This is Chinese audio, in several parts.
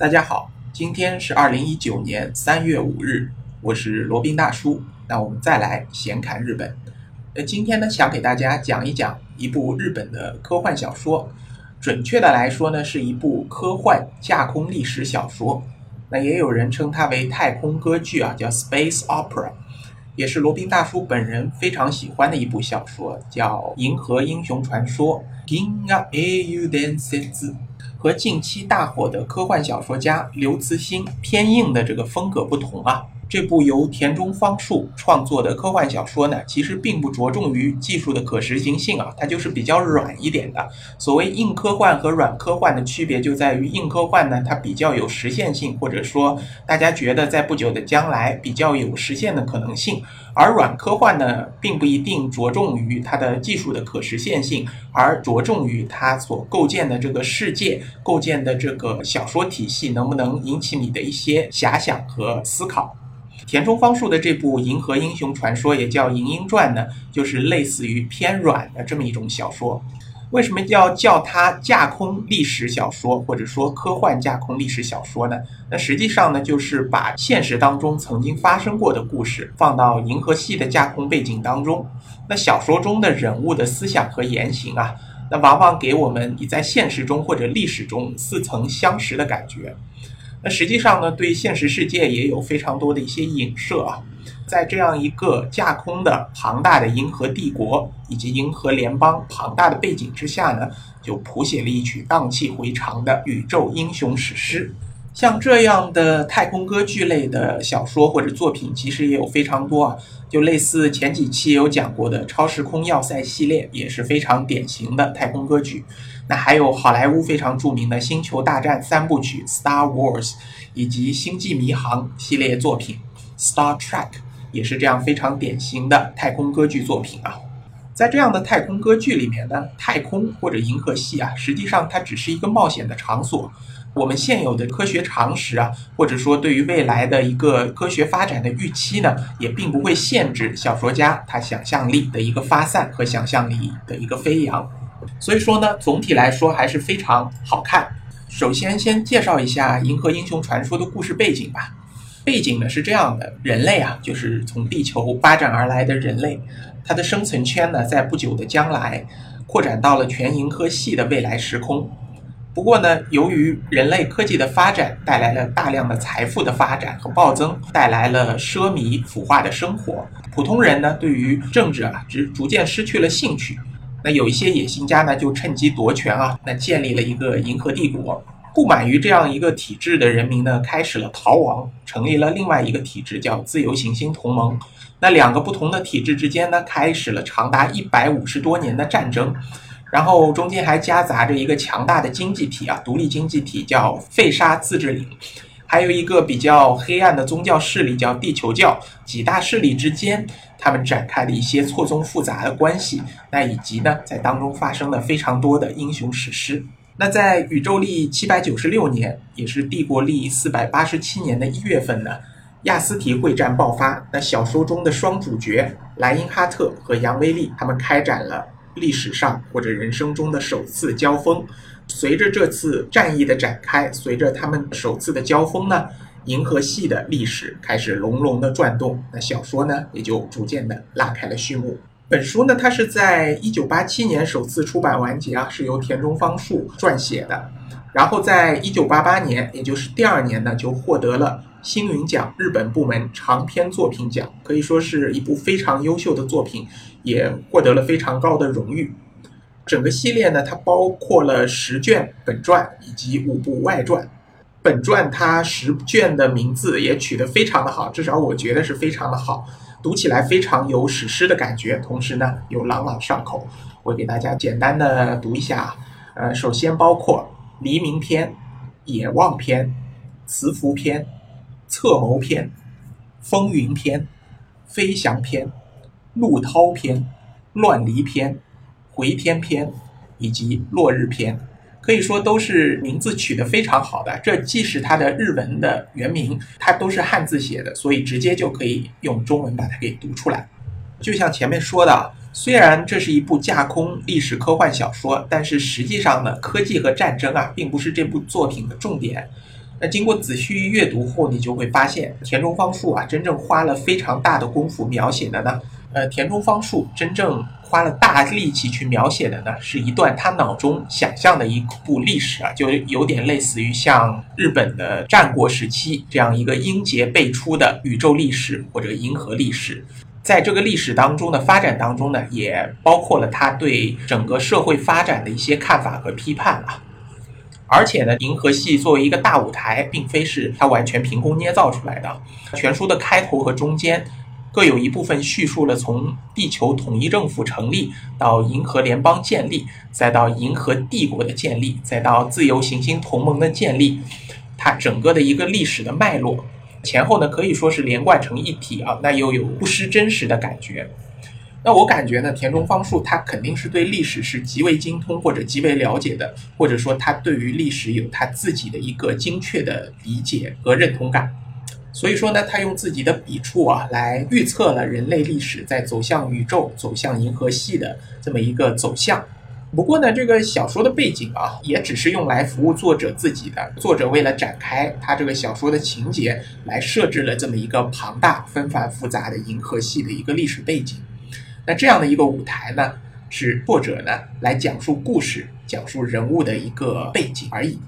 大家好，今天是二零一九年三月五日，我是罗宾大叔。那我们再来闲侃日本。那今天呢，想给大家讲一讲一部日本的科幻小说，准确的来说呢，是一部科幻架空历史小说。那也有人称它为太空歌剧啊，叫 Space Opera，也是罗宾大叔本人非常喜欢的一部小说，叫《银河英雄传说》。和近期大火的科幻小说家刘慈欣偏硬的这个风格不同啊。这部由田中芳树创作的科幻小说呢，其实并不着重于技术的可实行性啊，它就是比较软一点的。所谓硬科幻和软科幻的区别就在于，硬科幻呢，它比较有实现性，或者说大家觉得在不久的将来比较有实现的可能性；而软科幻呢，并不一定着重于它的技术的可实现性，而着重于它所构建的这个世界、构建的这个小说体系能不能引起你的一些遐想和思考。田中芳树的这部《银河英雄传说》也叫《银鹰传》呢，就是类似于偏软的这么一种小说。为什么要叫它架空历史小说，或者说科幻架空历史小说呢？那实际上呢，就是把现实当中曾经发生过的故事放到银河系的架空背景当中。那小说中的人物的思想和言行啊，那往往给我们你在现实中或者历史中似曾相识的感觉。那实际上呢，对现实世界也有非常多的一些影射啊。在这样一个架空的庞大的银河帝国以及银河联邦庞大的背景之下呢，就谱写了一曲荡气回肠的宇宙英雄史诗。像这样的太空歌剧类的小说或者作品，其实也有非常多啊。就类似前几期有讲过的《超时空要塞》系列，也是非常典型的太空歌剧。那还有好莱坞非常著名的《星球大战》三部曲《Star Wars》，以及《星际迷航》系列作品《Star Trek》，也是这样非常典型的太空歌剧作品啊。在这样的太空歌剧里面呢，太空或者银河系啊，实际上它只是一个冒险的场所。我们现有的科学常识啊，或者说对于未来的一个科学发展的预期呢，也并不会限制小说家他想象力的一个发散和想象力的一个飞扬。所以说呢，总体来说还是非常好看。首先，先介绍一下《银河英雄传说》的故事背景吧。背景呢是这样的：人类啊，就是从地球发展而来的人类，它的生存圈呢，在不久的将来扩展到了全银河系的未来时空。不过呢，由于人类科技的发展带来了大量的财富的发展和暴增，带来了奢靡腐化的生活，普通人呢对于政治啊，只逐渐失去了兴趣。那有一些野心家呢，就趁机夺权啊，那建立了一个银河帝国。不满于这样一个体制的人民呢，开始了逃亡，成立了另外一个体制，叫自由行星同盟。那两个不同的体制之间呢，开始了长达一百五十多年的战争。然后中间还夹杂着一个强大的经济体啊，独立经济体叫费沙自治领，还有一个比较黑暗的宗教势力叫地球教。几大势力之间，他们展开了一些错综复杂的关系。那以及呢，在当中发生了非常多的英雄史诗。那在宇宙历七百九十六年，也是帝国历四百八十七年的一月份呢，亚斯提会战爆发。那小说中的双主角莱因哈特和杨威利，他们开展了。历史上或者人生中的首次交锋，随着这次战役的展开，随着他们首次的交锋呢，银河系的历史开始隆隆的转动，那小说呢也就逐渐的拉开了序幕。本书呢，它是在一九八七年首次出版完结啊，是由田中芳树撰写的，然后在一九八八年，也就是第二年呢，就获得了。星云奖日本部门长篇作品奖可以说是一部非常优秀的作品，也获得了非常高的荣誉。整个系列呢，它包括了十卷本传以及五部外传。本传它十卷的名字也取得非常的好，至少我觉得是非常的好，读起来非常有史诗的感觉，同时呢又朗朗上口。我给大家简单的读一下，呃，首先包括黎明篇、野望篇、慈福篇。策谋篇、风云篇、飞翔篇、陆涛篇、乱离篇、回天篇以及落日篇，可以说都是名字取得非常好的。这既是它的日文的原名，它都是汉字写的，所以直接就可以用中文把它给读出来。就像前面说的，虽然这是一部架空历史科幻小说，但是实际上呢，科技和战争啊，并不是这部作品的重点。那经过仔细阅读后，你就会发现田中芳树啊，真正花了非常大的功夫描写的呢，呃，田中芳树真正花了大力气去描写的呢，是一段他脑中想象的一部历史啊，就有点类似于像日本的战国时期这样一个英杰辈出的宇宙历史或者银河历史。在这个历史当中的发展当中呢，也包括了他对整个社会发展的一些看法和批判啊。而且呢，银河系作为一个大舞台，并非是他完全凭空捏造出来的。全书的开头和中间，各有一部分叙述了从地球统一政府成立到银河联邦建立，再到银河帝国的建立，再到自由行星同盟的建立，它整个的一个历史的脉络，前后呢可以说是连贯成一体啊，那又有不失真实的感觉。那我感觉呢，田中芳树他肯定是对历史是极为精通或者极为了解的，或者说他对于历史有他自己的一个精确的理解和认同感。所以说呢，他用自己的笔触啊，来预测了人类历史在走向宇宙、走向银河系的这么一个走向。不过呢，这个小说的背景啊，也只是用来服务作者自己的。作者为了展开他这个小说的情节，来设置了这么一个庞大、纷繁复杂的银河系的一个历史背景。那这样的一个舞台呢，是作者呢来讲述故事、讲述人物的一个背景而已。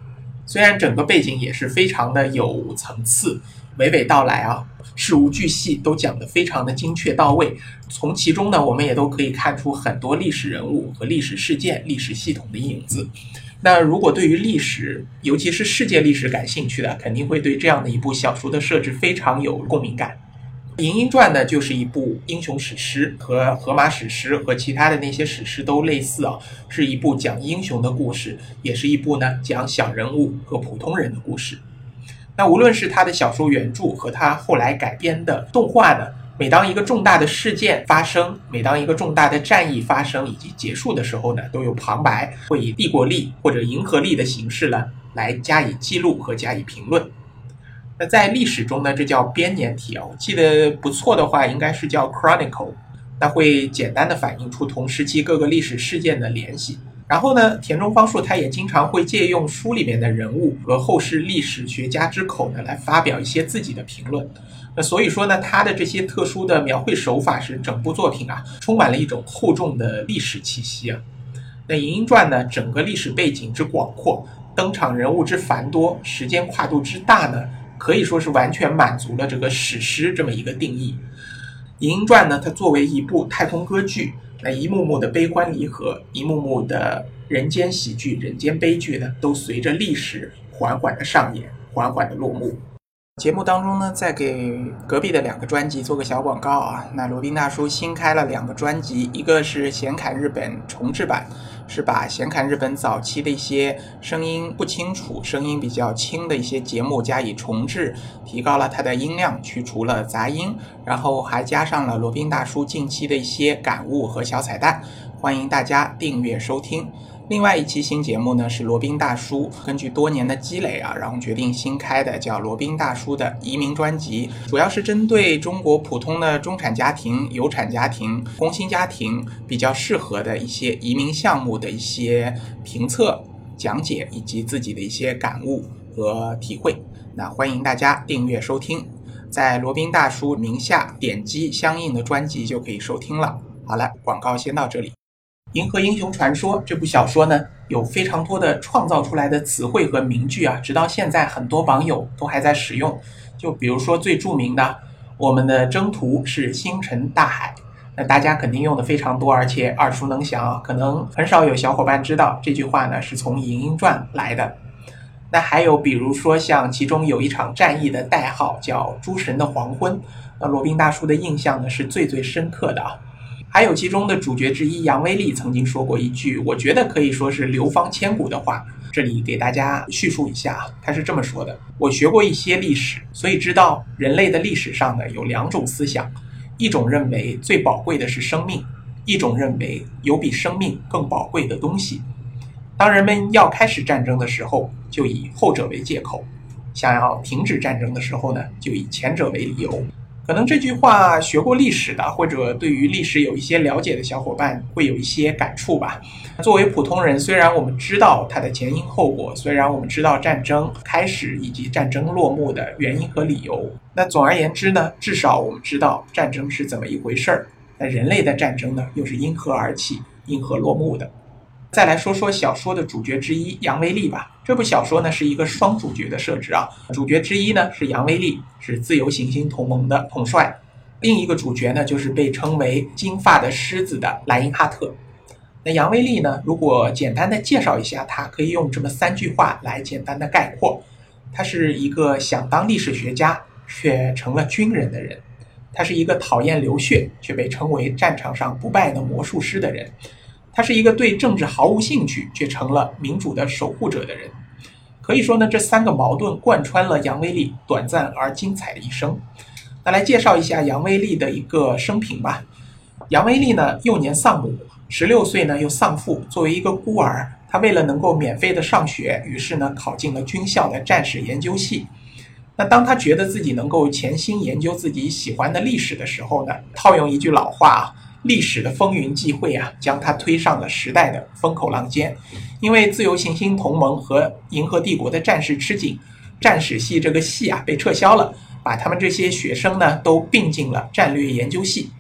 虽然整个背景也是非常的有层次、娓娓道来啊，事无巨细都讲得非常的精确到位。从其中呢，我们也都可以看出很多历史人物和历史事件、历史系统的影子。那如果对于历史，尤其是世界历史感兴趣的，肯定会对这样的一部小说的设置非常有共鸣感。《银鹰传》呢，就是一部英雄史诗，和《荷马史诗》和其他的那些史诗都类似啊，是一部讲英雄的故事，也是一部呢讲小人物和普通人的故事。那无论是他的小说原著和他后来改编的动画呢，每当一个重大的事件发生，每当一个重大的战役发生以及结束的时候呢，都有旁白会以帝国力或者银河力的形式呢来加以记录和加以评论。那在历史中呢，这叫编年体啊。我记得不错的话，应该是叫 chronicle。那会简单的反映出同时期各个历史事件的联系。然后呢，田中芳树他也经常会借用书里面的人物和后世历史学家之口呢，来发表一些自己的评论。那所以说呢，他的这些特殊的描绘手法，使整部作品啊，充满了一种厚重的历史气息啊。那《银鹰传》呢，整个历史背景之广阔，登场人物之繁多，时间跨度之大呢。可以说是完全满足了这个史诗这么一个定义，《银鹰传》呢，它作为一部太空歌剧，那一幕幕的悲欢离合，一幕幕的人间喜剧、人间悲剧呢，都随着历史缓缓的上演，缓缓的落幕。节目当中呢，再给隔壁的两个专辑做个小广告啊。那罗宾大叔新开了两个专辑，一个是显侃日本重制版，是把显侃日本早期的一些声音不清楚、声音比较轻的一些节目加以重置，提高了它的音量，去除了杂音，然后还加上了罗宾大叔近期的一些感悟和小彩蛋，欢迎大家订阅收听。另外一期新节目呢，是罗宾大叔根据多年的积累啊，然后决定新开的叫罗宾大叔的移民专辑，主要是针对中国普通的中产家庭、有产家庭、工薪家庭比较适合的一些移民项目的一些评测、讲解以及自己的一些感悟和体会。那欢迎大家订阅收听，在罗宾大叔名下点击相应的专辑就可以收听了。好了，广告先到这里。《银河英雄传说》这部小说呢，有非常多的创造出来的词汇和名句啊，直到现在很多网友都还在使用。就比如说最著名的，我们的征途是星辰大海，那大家肯定用的非常多，而且耳熟能详啊。可能很少有小伙伴知道这句话呢是从《银鹰传》来的。那还有比如说像其中有一场战役的代号叫“诸神的黄昏”，那罗宾大叔的印象呢是最最深刻的啊。还有其中的主角之一杨威利曾经说过一句，我觉得可以说是流芳千古的话。这里给大家叙述一下，他是这么说的：我学过一些历史，所以知道人类的历史上呢有两种思想，一种认为最宝贵的是生命，一种认为有比生命更宝贵的东西。当人们要开始战争的时候，就以后者为借口；想要停止战争的时候呢，就以前者为理由。可能这句话学过历史的，或者对于历史有一些了解的小伙伴会有一些感触吧。作为普通人，虽然我们知道它的前因后果，虽然我们知道战争开始以及战争落幕的原因和理由，那总而言之呢，至少我们知道战争是怎么一回事儿。那人类的战争呢，又是因何而起，因何落幕的？再来说说小说的主角之一杨威利吧。这部小说呢是一个双主角的设置啊，主角之一呢是杨威利，是自由行星同盟的统帅；另一个主角呢就是被称为金发的狮子的莱因哈特。那杨威利呢，如果简单的介绍一下他，可以用这么三句话来简单的概括：他是一个想当历史学家却成了军人的人；他是一个讨厌流血却被称为战场上不败的魔术师的人。他是一个对政治毫无兴趣却成了民主的守护者的人，可以说呢，这三个矛盾贯穿了杨威利短暂而精彩的一生。那来介绍一下杨威利的一个生平吧。杨威利呢，幼年丧母，十六岁呢又丧父，作为一个孤儿，他为了能够免费的上学，于是呢考进了军校的战史研究系。那当他觉得自己能够潜心研究自己喜欢的历史的时候呢，套用一句老话啊。历史的风云际会啊，将他推上了时代的风口浪尖。因为自由行星同盟和银河帝国的战事吃紧，战史系这个系啊被撤销了，把他们这些学生呢都并进了战略研究系。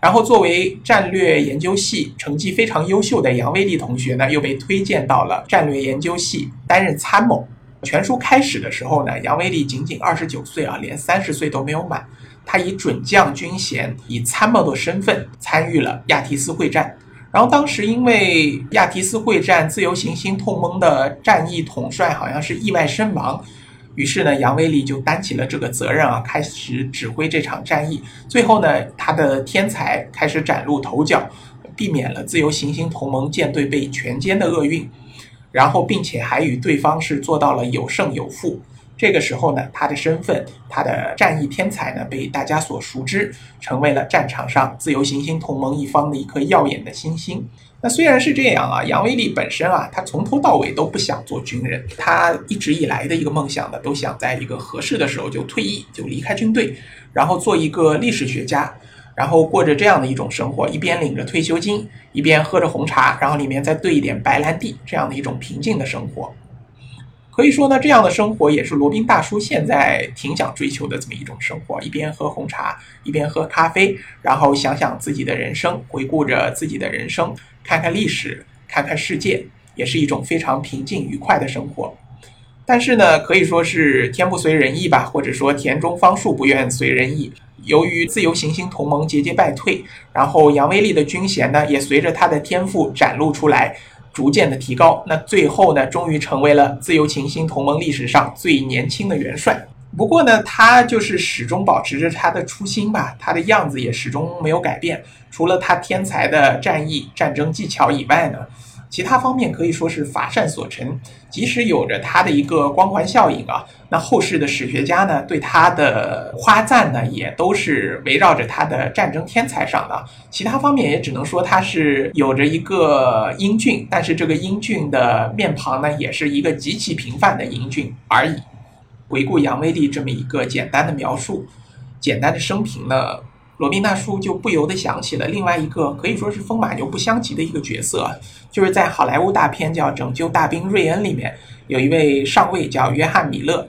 然后作为战略研究系成绩非常优秀的杨威利同学呢，又被推荐到了战略研究系担任参谋。全书开始的时候呢，杨威利仅仅二十九岁啊，连三十岁都没有满。他以准将军衔，以参谋的身份参与了亚提斯会战。然后当时因为亚提斯会战，自由行星同盟的战役统帅好像是意外身亡，于是呢，杨威利就担起了这个责任啊，开始指挥这场战役。最后呢，他的天才开始崭露头角，避免了自由行星同盟舰队被全歼的厄运，然后并且还与对方是做到了有胜有负。这个时候呢，他的身份，他的战役天才呢，被大家所熟知，成为了战场上自由行星同盟一方的一颗耀眼的新星。那虽然是这样啊，杨威利本身啊，他从头到尾都不想做军人，他一直以来的一个梦想呢，都想在一个合适的时候就退役，就离开军队，然后做一个历史学家，然后过着这样的一种生活，一边领着退休金，一边喝着红茶，然后里面再兑一点白兰地，这样的一种平静的生活。可以说呢，这样的生活也是罗宾大叔现在挺想追求的这么一种生活：一边喝红茶，一边喝咖啡，然后想想自己的人生，回顾着自己的人生，看看历史，看看世界，也是一种非常平静愉快的生活。但是呢，可以说是天不随人意吧，或者说田中芳树不愿随人意。由于自由行星同盟节节败退，然后杨威利的军衔呢，也随着他的天赋展露出来。逐渐的提高，那最后呢，终于成为了自由行星同盟历史上最年轻的元帅。不过呢，他就是始终保持着他的初心吧，他的样子也始终没有改变。除了他天才的战役、战争技巧以外呢。其他方面可以说是乏善所陈，即使有着他的一个光环效应啊，那后世的史学家呢对他的夸赞呢也都是围绕着他的战争天才上的。其他方面也只能说他是有着一个英俊，但是这个英俊的面庞呢也是一个极其平凡的英俊而已。回顾杨威利这么一个简单的描述，简单的生平呢。罗宾大叔就不由得想起了另外一个可以说是风马牛不相及的一个角色，就是在好莱坞大片叫《拯救大兵瑞恩》里面，有一位上尉叫约翰米勒，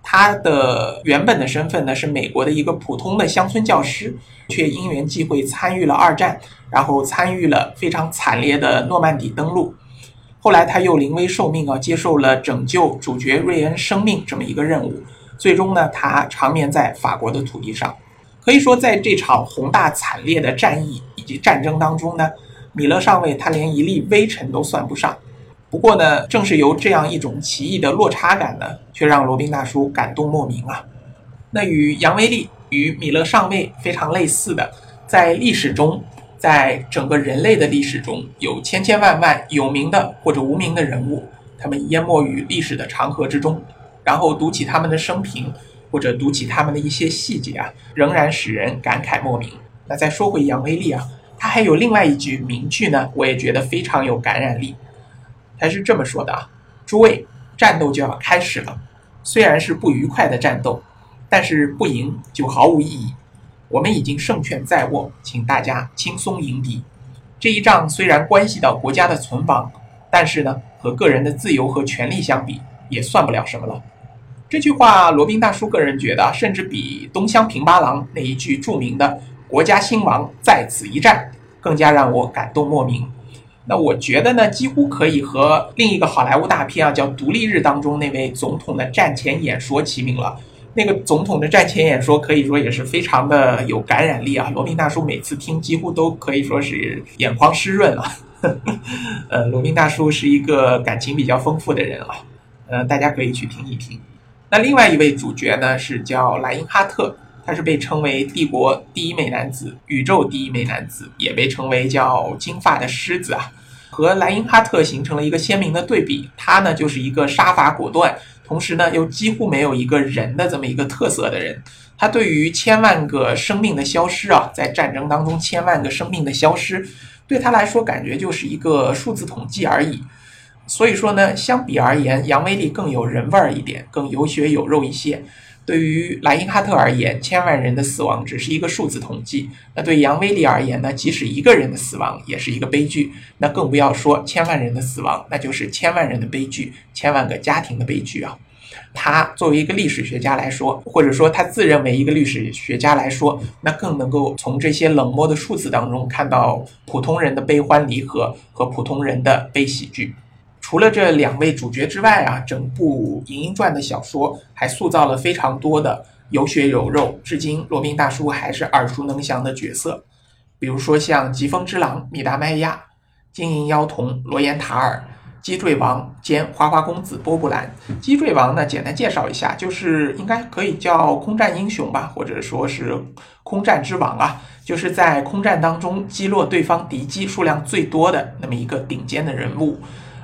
他的原本的身份呢是美国的一个普通的乡村教师，却因缘际会参与了二战，然后参与了非常惨烈的诺曼底登陆，后来他又临危受命啊，接受了拯救主角瑞恩生命这么一个任务，最终呢，他长眠在法国的土地上。可以说，在这场宏大惨烈的战役以及战争当中呢，米勒上尉他连一粒微尘都算不上。不过呢，正是由这样一种奇异的落差感呢，却让罗宾大叔感动莫名啊。那与杨威利与米勒上尉非常类似的，在历史中，在整个人类的历史中有千千万万有名的或者无名的人物，他们淹没于历史的长河之中，然后读起他们的生平。或者读起他们的一些细节啊，仍然使人感慨莫名。那再说回杨威利啊，他还有另外一句名句呢，我也觉得非常有感染力。他是这么说的啊：“诸位，战斗就要开始了。虽然是不愉快的战斗，但是不赢就毫无意义。我们已经胜券在握，请大家轻松迎敌。这一仗虽然关系到国家的存亡，但是呢，和个人的自由和权利相比，也算不了什么了。这句话，罗宾大叔个人觉得，甚至比东乡平八郎那一句著名的“国家兴亡在此一战”更加让我感动莫名。那我觉得呢，几乎可以和另一个好莱坞大片啊，叫《独立日》当中那位总统的战前演说齐名了。那个总统的战前演说可以说也是非常的有感染力啊！罗宾大叔每次听几乎都可以说是眼眶湿润了。呃，罗宾大叔是一个感情比较丰富的人啊，呃，大家可以去听一听。那另外一位主角呢是叫莱因哈特，他是被称为帝国第一美男子、宇宙第一美男子，也被称为叫金发的狮子啊，和莱因哈特形成了一个鲜明的对比。他呢就是一个杀伐果断。同时呢，又几乎没有一个人的这么一个特色的人，他对于千万个生命的消失啊，在战争当中千万个生命的消失，对他来说感觉就是一个数字统计而已。所以说呢，相比而言，杨威利更有人味儿一点，更有血有肉一些。对于莱因哈特而言，千万人的死亡只是一个数字统计；那对杨威利而言呢，即使一个人的死亡也是一个悲剧。那更不要说千万人的死亡，那就是千万人的悲剧，千万个家庭的悲剧啊！他作为一个历史学家来说，或者说他自认为一个历史学家来说，那更能够从这些冷漠的数字当中看到普通人的悲欢离合和普通人的悲喜剧。除了这两位主角之外啊，整部《银鹰传》的小说还塑造了非常多的有血有肉，至今罗宾大叔还是耳熟能详的角色。比如说像疾风之狼米达麦亚、金银妖童罗延塔尔、击坠王兼花花公子波布兰。击坠王呢，简单介绍一下，就是应该可以叫空战英雄吧，或者说是空战之王啊，就是在空战当中击落对方敌机数量最多的那么一个顶尖的人物。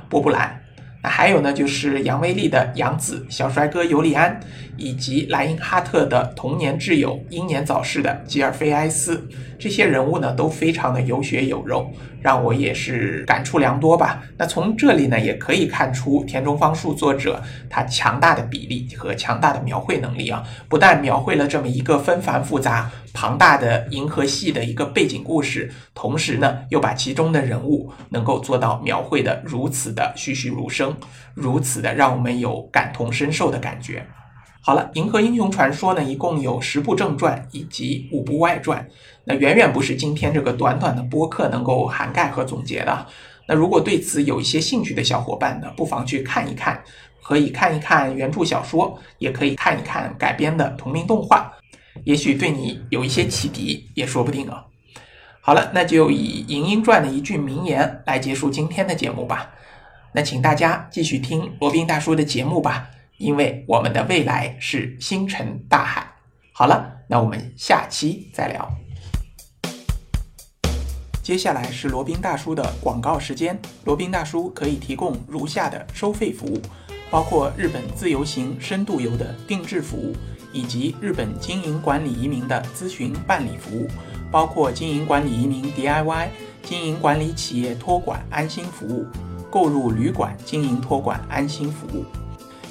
波布兰，那还有呢，就是杨威利的养子小帅哥尤利安，以及莱因哈特的童年挚友英年早逝的吉尔菲埃斯，这些人物呢都非常的有血有肉，让我也是感触良多吧。那从这里呢，也可以看出田中芳树作者他强大的比例和强大的描绘能力啊，不但描绘了这么一个纷繁复杂。庞大的银河系的一个背景故事，同时呢，又把其中的人物能够做到描绘的如此的栩栩如生，如此的让我们有感同身受的感觉。好了，《银河英雄传说》呢，一共有十部正传以及五部外传，那远远不是今天这个短短的播客能够涵盖和总结的。那如果对此有一些兴趣的小伙伴呢，不妨去看一看，可以看一看原著小说，也可以看一看改编的同名动画。也许对你有一些启迪，也说不定啊。好了，那就以《银鹰传》的一句名言来结束今天的节目吧。那请大家继续听罗宾大叔的节目吧，因为我们的未来是星辰大海。好了，那我们下期再聊。接下来是罗宾大叔的广告时间。罗宾大叔可以提供如下的收费服务，包括日本自由行、深度游的定制服务。以及日本经营管理移民的咨询办理服务，包括经营管理移民 DIY、经营管理企业托管安心服务、购入旅馆经营托管安心服务，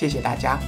谢谢大家。